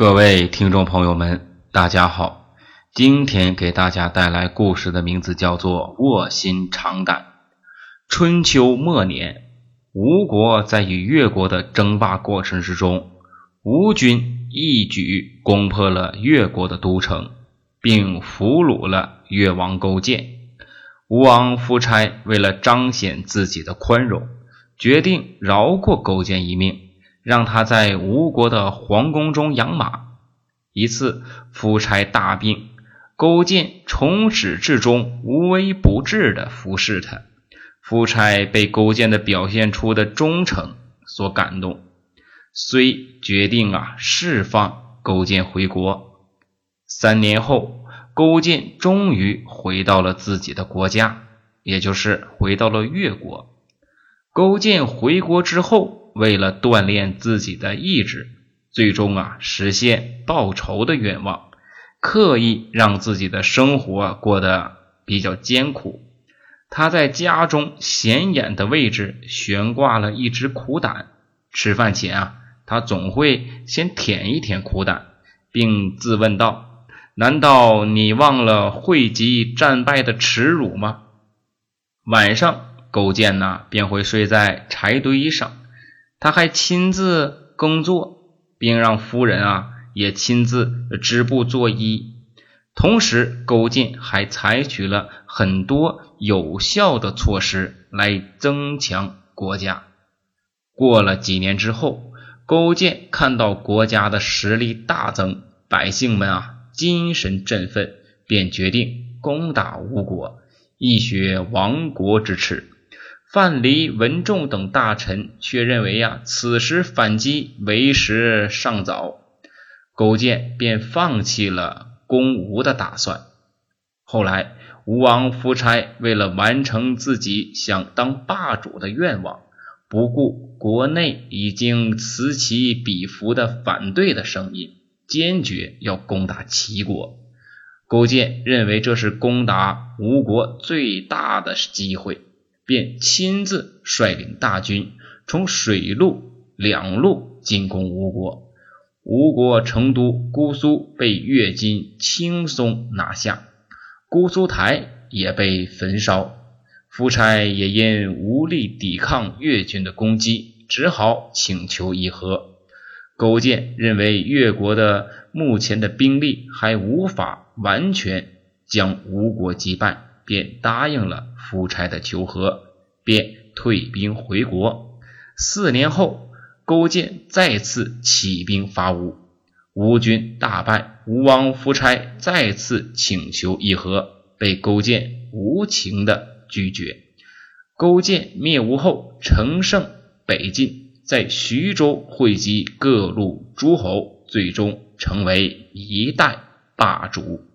各位听众朋友们，大家好！今天给大家带来故事的名字叫做《卧薪尝胆》。春秋末年，吴国在与越国的争霸过程之中，吴军一举攻破了越国的都城，并俘虏了越王勾践。吴王夫差为了彰显自己的宽容，决定饶过勾践一命。让他在吴国的皇宫中养马。一次，夫差大病，勾践从始至终无微不至的服侍他。夫差被勾践的表现出的忠诚所感动，遂决定啊释放勾践回国。三年后，勾践终于回到了自己的国家，也就是回到了越国。勾践回国之后。为了锻炼自己的意志，最终啊实现报仇的愿望，刻意让自己的生活过得比较艰苦。他在家中显眼的位置悬挂了一只苦胆，吃饭前啊，他总会先舔一舔苦胆，并自问道：“难道你忘了汇集战败的耻辱吗？”晚上，勾践呢便会睡在柴堆上。他还亲自耕作，并让夫人啊也亲自织布作衣。同时，勾践还采取了很多有效的措施来增强国家。过了几年之后，勾践看到国家的实力大增，百姓们啊精神振奋，便决定攻打吴国，以雪亡国之耻。范蠡、文仲等大臣却认为呀，此时反击为时尚早，勾践便放弃了攻吴的打算。后来，吴王夫差为了完成自己想当霸主的愿望，不顾国内已经此起彼伏的反对的声音，坚决要攻打齐国。勾践认为这是攻打吴国最大的机会。便亲自率领大军从水陆两路进攻吴国，吴国成都姑苏被越军轻松拿下，姑苏台也被焚烧。夫差也因无力抵抗越军的攻击，只好请求议和。勾践认为越国的目前的兵力还无法完全将吴国击败。便答应了夫差的求和，便退兵回国。四年后，勾践再次起兵伐吴，吴军大败。吴王夫差再次请求议和，被勾践无情的拒绝。勾践灭吴后，乘胜北进，在徐州汇集各路诸侯，最终成为一代霸主。